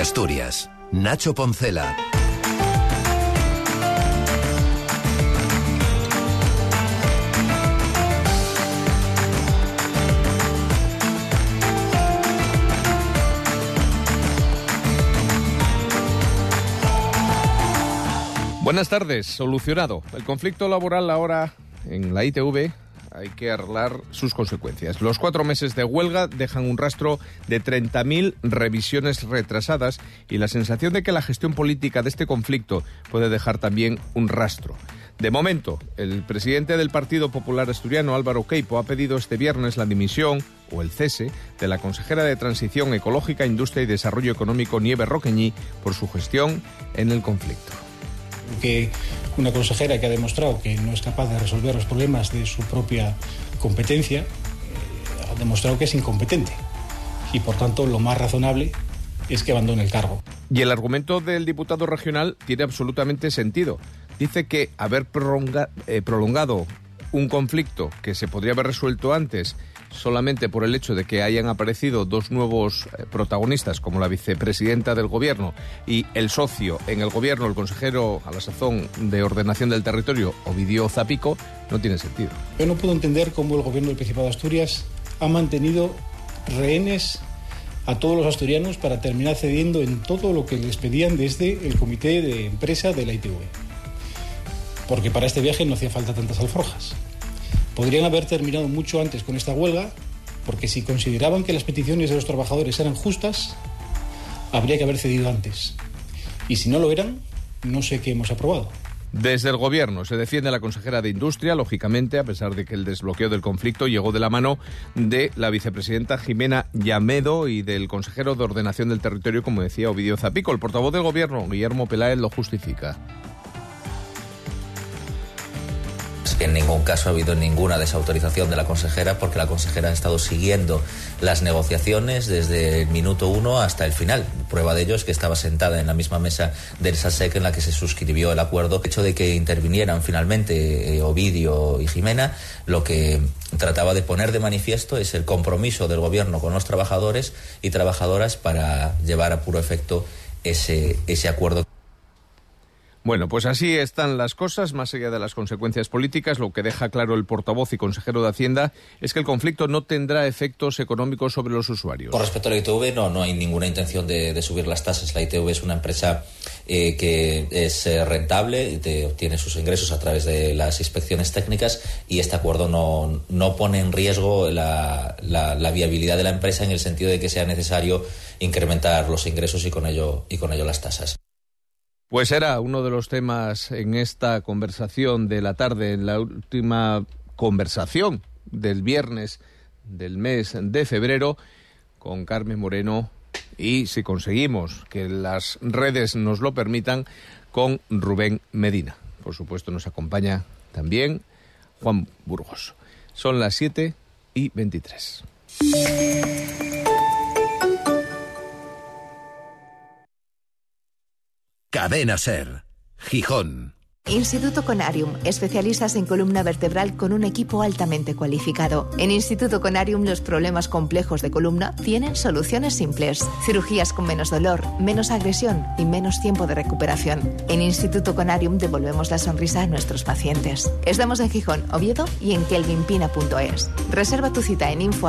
Asturias. Nacho Poncela. Buenas tardes, solucionado. El conflicto laboral ahora en la ITV hay que arreglar sus consecuencias. Los cuatro meses de huelga dejan un rastro de 30.000 revisiones retrasadas y la sensación de que la gestión política de este conflicto puede dejar también un rastro. De momento, el presidente del Partido Popular Asturiano, Álvaro Queipo, ha pedido este viernes la dimisión o el cese de la consejera de Transición Ecológica, Industria y Desarrollo Económico, Nieve Roqueñí, por su gestión en el conflicto que una consejera que ha demostrado que no es capaz de resolver los problemas de su propia competencia, eh, ha demostrado que es incompetente. Y por tanto, lo más razonable es que abandone el cargo. Y el argumento del diputado regional tiene absolutamente sentido. Dice que haber eh, prolongado un conflicto que se podría haber resuelto antes solamente por el hecho de que hayan aparecido dos nuevos eh, protagonistas, como la vicepresidenta del Gobierno y el socio en el Gobierno, el consejero a la sazón de ordenación del territorio, Ovidio Zapico, no tiene sentido. Yo no puedo entender cómo el Gobierno del Principado de Asturias ha mantenido rehenes a todos los asturianos para terminar cediendo en todo lo que les pedían desde el comité de empresa de la ITV. Porque para este viaje no hacía falta tantas alforjas. Podrían haber terminado mucho antes con esta huelga, porque si consideraban que las peticiones de los trabajadores eran justas, habría que haber cedido antes. Y si no lo eran, no sé qué hemos aprobado. Desde el Gobierno se defiende a la consejera de Industria, lógicamente, a pesar de que el desbloqueo del conflicto llegó de la mano de la vicepresidenta Jimena Llamedo y del consejero de Ordenación del Territorio, como decía Ovidio Zapico. El portavoz del Gobierno, Guillermo Peláez, lo justifica. En ningún caso ha habido ninguna desautorización de la consejera porque la consejera ha estado siguiendo las negociaciones desde el minuto uno hasta el final. Prueba de ello es que estaba sentada en la misma mesa del SASEC en la que se suscribió el acuerdo. El hecho de que intervinieran finalmente eh, Ovidio y Jimena, lo que trataba de poner de manifiesto es el compromiso del gobierno con los trabajadores y trabajadoras para llevar a puro efecto ese, ese acuerdo. Bueno, pues así están las cosas, más allá de las consecuencias políticas. Lo que deja claro el portavoz y consejero de Hacienda es que el conflicto no tendrá efectos económicos sobre los usuarios. Con respecto a la ITV, no, no hay ninguna intención de, subir las tasas. La ITV es una empresa eh, que es eh, rentable, te, obtiene sus ingresos a través de las inspecciones técnicas y este acuerdo no, no pone en riesgo la, la viabilidad de la empresa en el sentido de que sea necesario incrementar los ingresos y con ello, y con ello las tasas. Pues era uno de los temas en esta conversación de la tarde, en la última conversación del viernes del mes de febrero con Carmen Moreno y, si conseguimos que las redes nos lo permitan, con Rubén Medina. Por supuesto, nos acompaña también Juan Burgos. Son las 7 y 23. Cadena Ser, Gijón. Instituto Conarium, especialistas en columna vertebral con un equipo altamente cualificado. En Instituto Conarium los problemas complejos de columna tienen soluciones simples. Cirugías con menos dolor, menos agresión y menos tiempo de recuperación. En Instituto Conarium devolvemos la sonrisa a nuestros pacientes. Estamos en Gijón, Oviedo y en kelvinpina.es. Reserva tu cita en info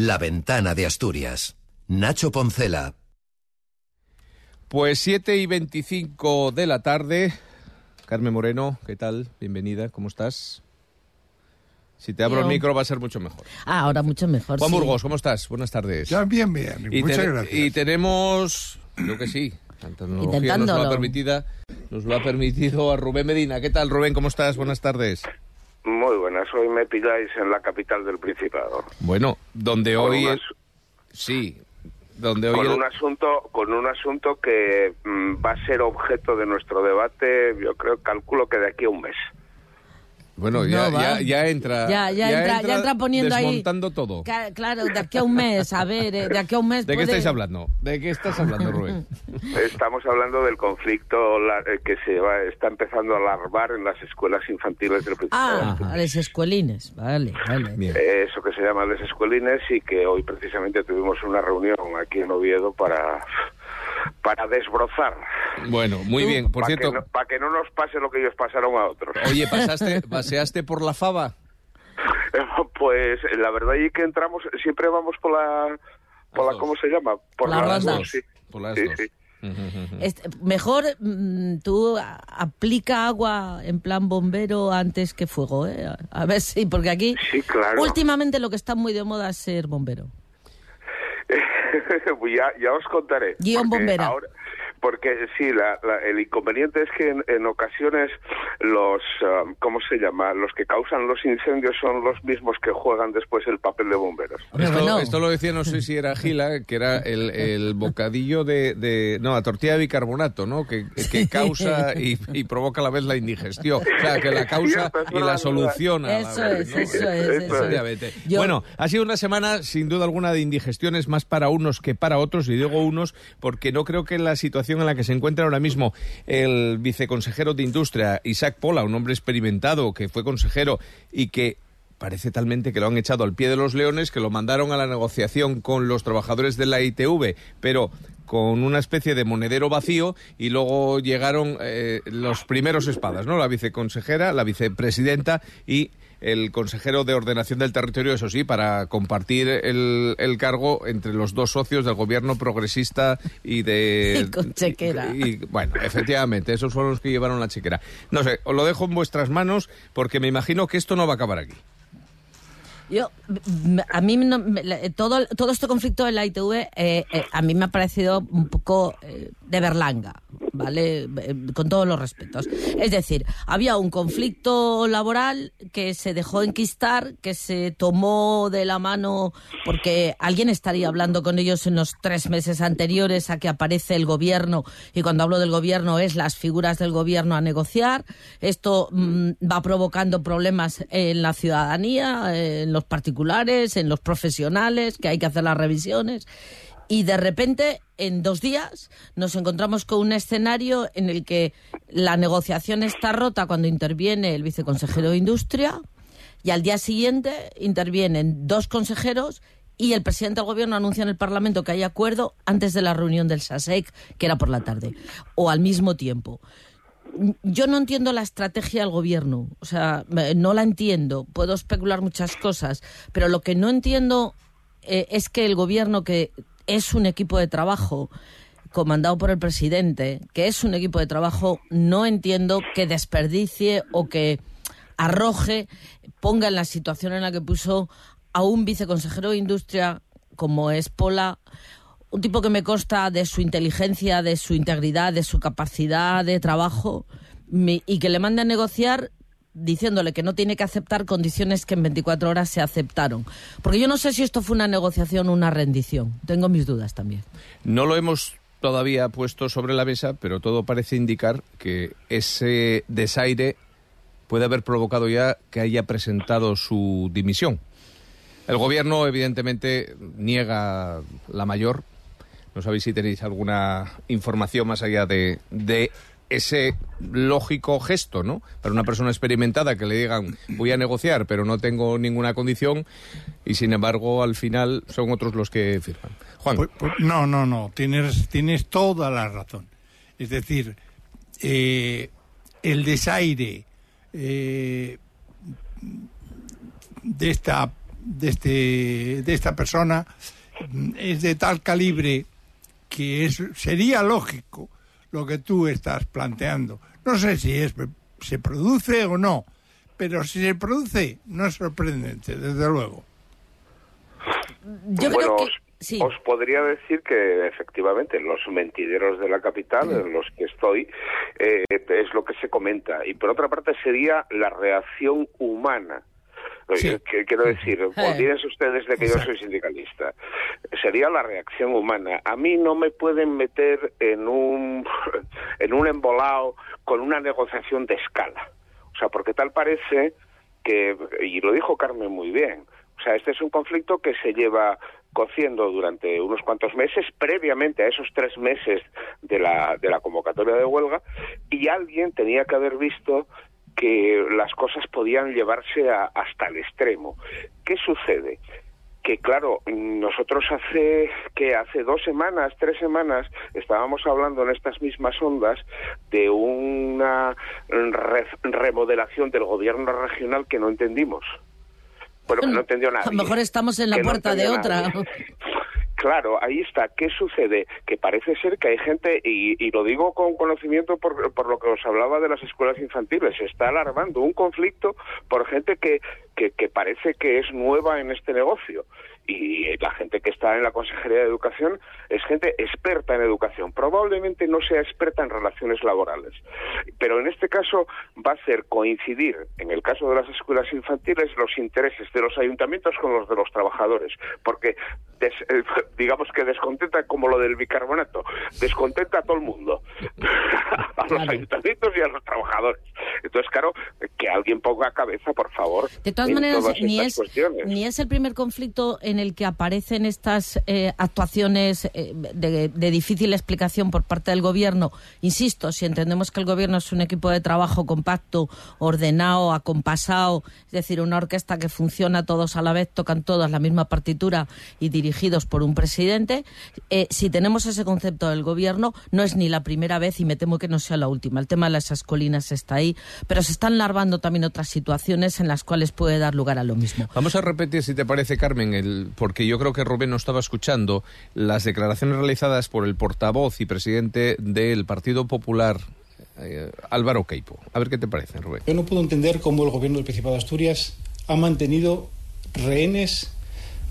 La ventana de Asturias. Nacho Poncela. Pues 7 y 25 de la tarde. Carmen Moreno, ¿qué tal? Bienvenida, ¿cómo estás? Si te abro el micro va a ser mucho mejor. Ah, ahora mucho mejor. Juan Burgos, ¿cómo estás? Buenas tardes. Ya, bien, bien. Muchas gracias. Y tenemos, creo que sí, la tecnología nos lo, ha permitido, nos lo ha permitido a Rubén Medina. ¿Qué tal, Rubén? ¿Cómo estás? Buenas tardes. Muy buenas, hoy me pilláis en la capital del Principado. Bueno, donde Con hoy... unas- es- Sí, donde hoy... Con el- un asunto, con un asunto que mm, va a ser objeto de nuestro debate, yo creo, calculo que de aquí a un mes. Bueno, ya, No, ya, ya entra... Ya, ya, entra, ya entra poniendo ahí. desmontando todo. Ca- Claro, de aquí a un mes, a ver, eh, de aquí a un mes. ¿De qué puede- estáis hablando? ¿De qué estás hablando, Rubén? Estamos hablando del conflicto la- eh, que se va, está empezando a alarmar en las escuelas infantiles del Principado. Ah, a los escuelines, vale, vale. Bien. Eso que se llama les escuelines y que hoy precisamente tuvimos una reunión aquí en Oviedo para para desbrozar. Bueno, muy bien. Por para cierto, que, no, para que no nos pase lo que ellos pasaron a otros. oye, ¿pasaste, ¿paseaste por la fava? Pues la verdad es que entramos, siempre vamos por la, por la. ¿cómo se llama? Por la las ronda. dos, sí. Por las Sí, dos. sí. Este, mejor mm, tú aplica agua en plan bombero antes que fuego, ¿eh? A- ver si, porque aquí Sí, claro. últimamente lo que está muy de moda es ser bombero. Ya, ya os contaré. Guión bombera. ahora- porque sí, la- la- el inconveniente es que en, en ocasiones los, ah, ¿cómo se llama? Los que causan los incendios son los mismos que juegan después el papel de bomberos. Esto, bueno. esto lo decía, no sé si era Gila, que era el, el bocadillo de, de- No, la tortilla de bicarbonato, ¿no? Que, que causa y, y provoca a la vez la indigestión. O sea, que la causa es y la verdad, solución a la Eso vez, es, ¿no? eso es, Eso eso es. Efectivamente. Yo- Bueno, ha sido una semana sin duda alguna de indigestiones más para unos que para otros, y digo unos porque no creo que en la situación en la que se encuentra ahora mismo el viceconsejero de Industria, Isaac Pola, un hombre experimentado que fue consejero y que parece talmente que lo han echado al pie de los leones, que lo mandaron a la negociación con los trabajadores de la ITV, pero con una especie de monedero vacío y luego llegaron eh, los primeros espadas, ¿no? La viceconsejera, la vicepresidenta y el consejero de ordenación del territorio, eso sí, para compartir el, el cargo entre los dos socios del gobierno progresista y de... Y con chequera. y- y, bueno, efectivamente, esos fueron los que llevaron la chequera. No sé, os lo dejo en vuestras manos porque me imagino que esto no va a acabar aquí. Yo, a mí no- la- todo, todo este conflicto de la ITV eh, eh, a mí me ha parecido un poco eh, de berlanga, ¿vale? Eh, Con todos los respetos. Es decir, había un conflicto laboral que se dejó enquistar, que se tomó de la mano porque alguien estaría hablando con ellos en los tres meses anteriores a que aparece el gobierno y cuando hablo del gobierno es las figuras del gobierno a negociar. Esto mm, va provocando problemas en la ciudadanía, en los particulares, en los profesionales, que hay que hacer las revisiones. Y de repente, en dos días, nos encontramos con un escenario en el que la negociación está rota cuando interviene el viceconsejero de Industria y al día siguiente intervienen dos consejeros y el presidente del gobierno anuncia en el Parlamento que hay acuerdo antes de la reunión del SASEC, que era por la tarde, o al mismo tiempo. Yo no entiendo la estrategia del gobierno, o sea, no la entiendo. Puedo especular muchas cosas, pero lo que no entiendo eh, es que el gobierno, que es un equipo de trabajo comandado por el presidente, que es un equipo de trabajo, no entiendo que desperdicie o que arroje, ponga en la situación en la que puso a un viceconsejero de Industria como es Pola, un tipo que me consta de su inteligencia, de su integridad, de su capacidad de trabajo, y que le mande a negociar diciéndole que no tiene que aceptar condiciones que en 24 horas se aceptaron. Porque yo no sé si esto fue una negociación o una rendición. Tengo mis dudas también. No lo hemos todavía puesto sobre la mesa, pero todo parece indicar que ese desaire puede haber provocado ya que haya presentado su dimisión. El gobierno, evidentemente, niega la mayor. No sabéis si tenéis alguna información más allá de, de ese lógico gesto, ¿no? Para una persona experimentada que le digan voy a negociar, pero no tengo ninguna condición, y sin embargo, al final son otros los que firman. Juan. Pues- pues no, no, no, tienes, tienes toda la razón. Es decir, eh, el desaire eh, de esta de este de esta persona mm, es de tal calibre que es sería lógico lo que tú estás planteando. No sé si es se produce o no, pero si se produce no es sorprendente, desde luego. Yo Bueno, creo que... os podría decir que efectivamente los mentideros de la capital, en los que estoy, eh, es lo que se comenta. Y por otra parte sería la reacción humana. Eh, que, quiero decir, olvídense ustedes de que yo soy sindicalista. Sería la reacción humana. A mí no me pueden meter en un, en un embolado con una negociación de escala. O sea, porque tal parece que, y lo dijo Carmen muy bien, o sea, este es un conflicto que se lleva cociendo durante unos cuantos meses, previamente a esos tres meses de la, de la convocatoria de huelga, y alguien tenía que haber visto que las cosas podían llevarse hasta el extremo. ¿Qué sucede? que claro, nosotros hace que hace dos semanas, tres semanas, estábamos hablando en estas mismas ondas de una remodelación del gobierno regional que no entendimos. Bueno, que no entendió nada. A lo mejor estamos en la puerta de otra. Claro, ahí está. ¿Qué sucede? Que parece ser que hay gente, y, lo digo con conocimiento por, por, lo que os hablaba de las escuelas infantiles, se está alarmando un conflicto por gente que, que, que parece que es nueva en este negocio y la gente que está en la Consejería de Educación es gente experta en educación. Probablemente no sea experta en relaciones laborales, pero en este caso va a hacer coincidir, en el caso de las escuelas infantiles, los intereses de los ayuntamientos con los de los trabajadores, porque eh, digamos que descontenta como lo del bicarbonato, descontenta a todo el mundo, a los ayuntamientos y a los trabajadores. Entonces, claro, que alguien ponga cabeza, por favor. De todas maneras, ni es, ni es el primer conflicto en el que aparecen estas eh, actuaciones eh, de, difícil explicación por parte del gobierno. Insisto, si entendemos que el gobierno es un equipo de trabajo compacto, ordenado, acompasado, es decir, una orquesta que funciona todos a la vez, tocan todas la misma partitura y dirigidos por un presidente, eh, si tenemos ese concepto del gobierno, no es ni la primera vez y me temo que no sea la última. El tema de las colinas está ahí, pero se están larvando también otras situaciones en las cuales puede dar lugar a lo mismo. Vamos a repetir, si te parece, Carmen, el porque yo creo que Rubén no estaba escuchando las declaraciones realizadas por el portavoz y presidente del Partido Popular, eh, Álvaro Queipo. A ver qué te parece, Rubén. Yo no puedo entender cómo el gobierno del Principado de Asturias ha mantenido rehenes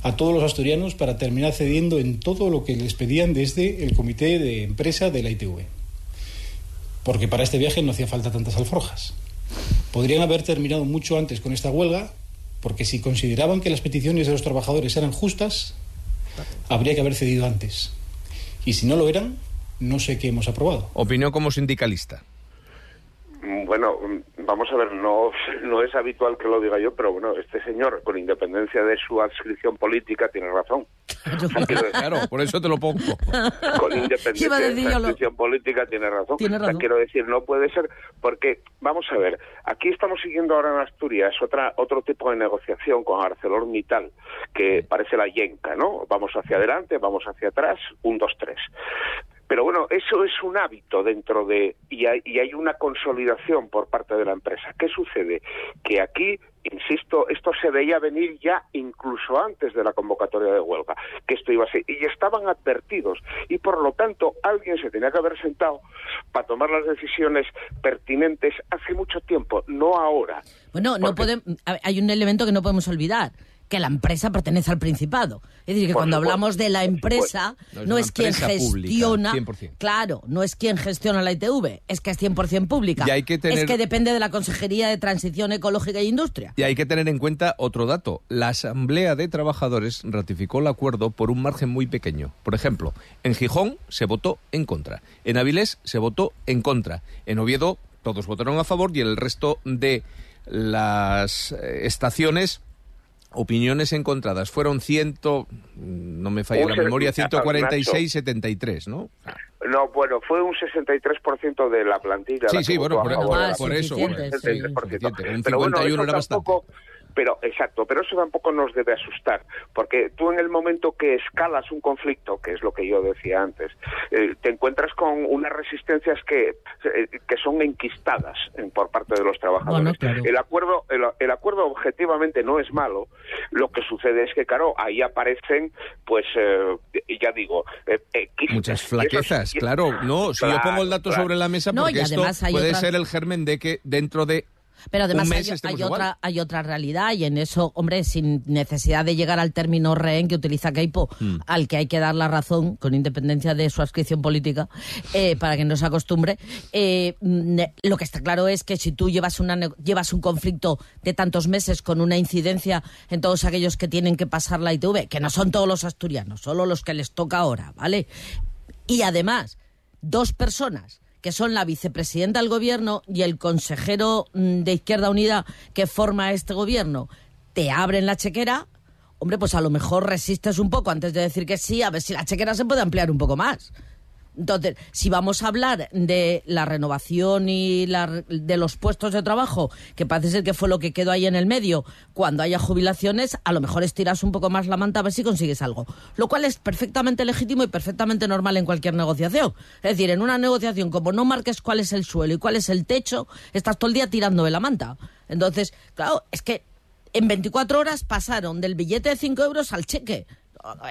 a todos los asturianos para terminar cediendo en todo lo que les pedían desde el comité de empresa de la ITV. Porque para este viaje no hacía falta tantas alforjas. Podrían haber terminado mucho antes con esta huelga porque si consideraban que las peticiones de los trabajadores eran justas, habría que haber cedido antes. Y si no lo eran, no sé qué hemos aprobado. Opinión como sindicalista. Bueno, vamos a ver, no, no es habitual que lo diga yo, pero bueno, este señor, con independencia de su adscripción política, tiene razón. claro, por eso te lo pongo. Con independencia de su adscripción política, tiene razón. quiero decir, no puede ser, porque, vamos a ver, aquí estamos siguiendo ahora en Asturias otra, otro tipo de negociación con ArcelorMittal, que parece la yenca, ¿no? Vamos hacia adelante, vamos hacia atrás, un, dos, tres. Pero bueno, eso es un hábito dentro de... Y hay, y hay una consolidación por parte de la empresa. ¿Qué sucede? Que aquí insisto, esto se veía venir ya incluso antes de la convocatoria de huelga, que esto iba a ser, y estaban advertidos, y por lo tanto alguien se tenía que haber sentado para tomar las decisiones pertinentes hace mucho tiempo, no ahora. Bueno, no podemos, hay un elemento que no podemos olvidar que la empresa pertenece al Principado. Es decir, que cuando hablamos de la empresa, no, es, quien gestiona, claro, no es quien gestiona la ITV, es que es 100% pública. hay que Es que depende de la Consejería de Transición Ecológica e Industria. Y hay que tener en cuenta otro dato. La Asamblea de Trabajadores ratificó el acuerdo por un margen muy pequeño. Por ejemplo, en Gijón se votó en contra, en Avilés se votó en contra, en Oviedo todos votaron a favor y el resto de las eh, estaciones opiniones encontradas. Fueron ciento, no me falla la memoria, 146, 73, ¿no? No, bueno, fue un 63% de la plantilla. Sí, sí, bueno, por, eso. un 51 era bastante. Pero, exacto, pero eso tampoco nos debe asustar, porque tú en el momento que escalas un conflicto, que es lo que yo decía antes, eh, te encuentras con unas resistencias que, eh, que son enquistadas por parte de los trabajadores. El acuerdo, el, acuerdo objetivamente no es malo, lo que sucede es que, claro, ahí aparecen, pues, eh, ya digo, muchas flaquezas, claro, no, si yo pongo el dato sobre la mesa, porque esto puede ser el germen de que dentro de Pero además hay, otra, hay otra realidad y en eso, hombre, sin necesidad de llegar al término rehén que utiliza Keipo, Hmm. al que hay que dar la razón con independencia de su adscripción política, eh, para que no se acostumbre, eh, lo que está claro es que si tú llevas, una, llevas un conflicto de tantos meses con una incidencia en todos aquellos que tienen que pasar la ITV, que no son todos los asturianos, solo los que les toca ahora, ¿vale? Y además, dos personas que son la vicepresidenta del gobierno y el consejero mm, de Izquierda Unida que forma este gobierno, te abren la chequera, hombre, pues a lo mejor resistes un poco antes de decir que sí, a ver si la chequera se puede ampliar un poco más. Entonces, si vamos a hablar de la renovación y la- de los puestos de trabajo, que parece ser que fue lo que quedó ahí en el medio, cuando haya jubilaciones, a lo mejor estiras un poco más la manta a ver si consigues algo. Lo cual es perfectamente legítimo y perfectamente normal en cualquier negociación. Es decir, en una negociación, como no marques cuál es el suelo y cuál es el techo, estás todo el día tirando de la manta. Entonces, claro, es que en 24 horas pasaron del billete de 5 euros al cheque,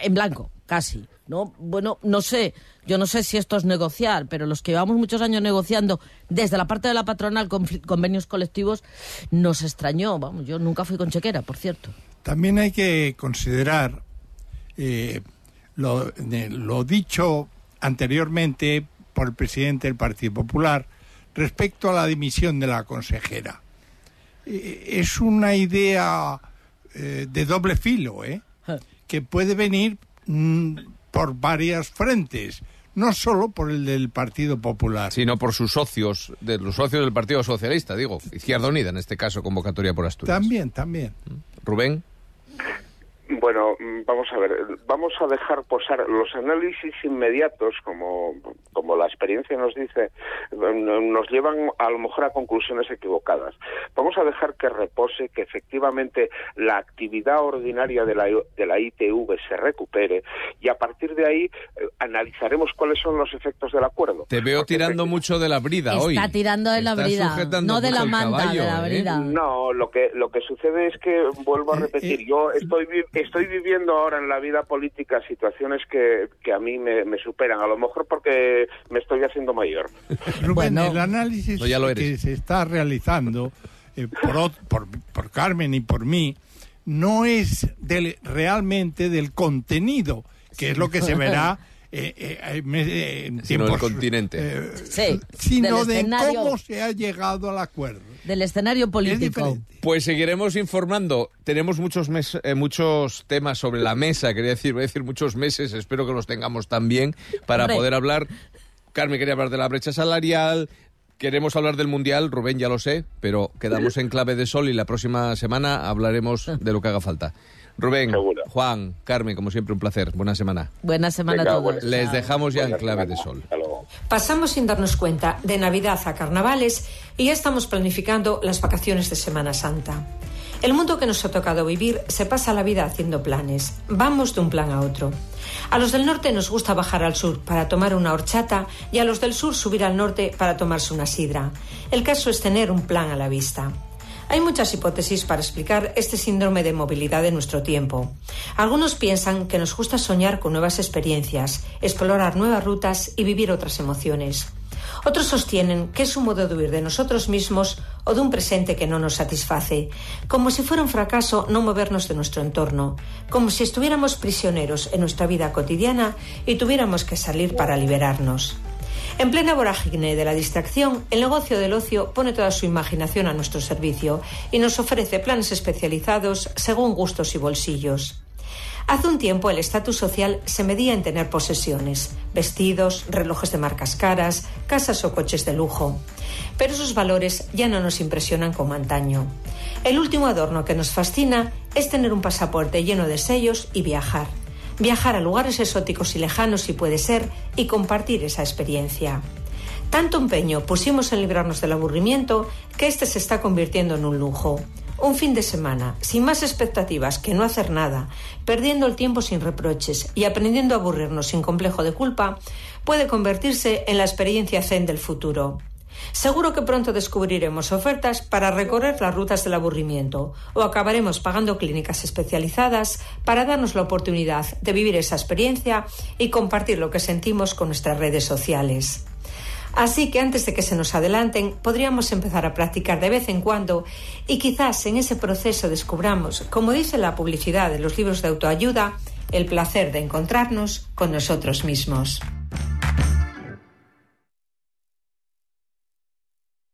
en blanco, casi. ¿No? Bueno, no sé, yo no sé si esto es negociar, pero los que llevamos muchos años negociando desde la parte de la patronal confli- convenios colectivos, nos extrañó. Vamos, yo nunca fui con chequera, por cierto. También hay que considerar eh, lo, de- lo dicho anteriormente por el presidente del Partido Popular respecto a la dimisión de la consejera. Eh, es una idea eh, de doble filo, ¿eh? que puede venir mm, por varias frentes, no solo por el del Partido Popular. Sino por sus socios, de los socios del Partido Socialista, digo, Izquierda Unida, en este caso, convocatoria por Asturias. También, también. Rubén. Bueno, mm, vamos a ver, vamos a dejar posar los análisis inmediatos, como, como la experiencia nos dice, mm, nos llevan a lo mejor a conclusiones equivocadas. Vamos a dejar que repose, que efectivamente la actividad ordinaria de la, de la ITV se recupere y a partir de ahí eh, analizaremos cuáles son los efectos del acuerdo. Te veo Porque tirando mucho de la brida hoy. Está tirando de la brida, no de la manta, caballo, de la ¿eh? brida. No, lo que lo que sucede es que vuelvo a repetir, yo estoy estoy viviendo ahora en la vida política situaciones que, que a mí me, me superan, a lo mejor porque me estoy haciendo mayor. Rubén, Bueno. el análisis No, ya lo que se está realizando eh, por, por Carmen y por mí no es del, realmente del contenido, que es lo que se verá eh, eh, eh, eh, en Sino del continente. eh, Sí, sino del de escenario. cómo se ha llegado al acuerdo. Del escenario Es político. Pues seguiremos informando. Tenemos muchos mes- eh, muchos temas sobre la mesa, quería decir, voy a decir muchos meses, espero que los tengamos también para Hombre. poder hablar. Carmen quería hablar de la brecha salarial, queremos hablar del Mundial, Rubén ya lo sé, pero quedamos en clave de sol y la próxima semana hablaremos de lo que haga falta. Rubén, Seguro. Juan, Carmen, como siempre, un placer. Buena semana. Buena semana Venga, a todos. buenas- Les dejamos ya en clave semana. de sol. Pasamos sin darnos cuenta de Navidad a Carnavales y ya estamos planificando las vacaciones de Semana Santa. El mundo que nos ha tocado vivir se pasa la vida haciendo planes. Vamos de un plan a otro. A los del norte nos gusta bajar al sur para tomar una horchata y a los del sur subir al norte para tomarse una sidra. El caso es tener un plan a la vista. Hay muchas hipótesis para explicar este síndrome de movilidad de nuestro tiempo. Algunos piensan que nos gusta soñar con nuevas experiencias, explorar nuevas rutas y vivir otras emociones. Otros sostienen que es un modo de huir de nosotros mismos o de un presente que no nos satisface, como si fuera un fracaso no movernos de nuestro entorno, como si estuviéramos prisioneros en nuestra vida cotidiana y tuviéramos que salir para liberarnos. En plena vorágine de la distracción, el negocio del ocio pone toda su imaginación a nuestro servicio y nos ofrece planes especializados según gustos y bolsillos. Hace un tiempo el estatus social se medía en tener posesiones, vestidos, relojes de marcas caras, casas o coches de lujo. Pero esos valores ya no nos impresionan como antaño. El último adorno que nos fascina es tener un pasaporte lleno de sellos y viajar. Viajar a lugares exóticos y lejanos si puede ser y compartir esa experiencia. Tanto empeño pusimos en librarnos del aburrimiento que este se está convirtiendo en un lujo. Un fin de semana, sin más expectativas que no hacer nada, perdiendo el tiempo sin reproches y aprendiendo a aburrirnos sin complejo de culpa, puede convertirse en la experiencia zen del futuro. Seguro que pronto descubriremos ofertas para recorrer las rutas del aburrimiento o acabaremos pagando clínicas especializadas para darnos la oportunidad de vivir esa experiencia y compartir lo que sentimos con nuestras redes sociales. Así que antes de que se nos adelanten, podríamos empezar a practicar de vez en cuando y quizás en ese proceso descubramos, como dice la publicidad de los libros de autoayuda, el placer de encontrarnos con nosotros mismos.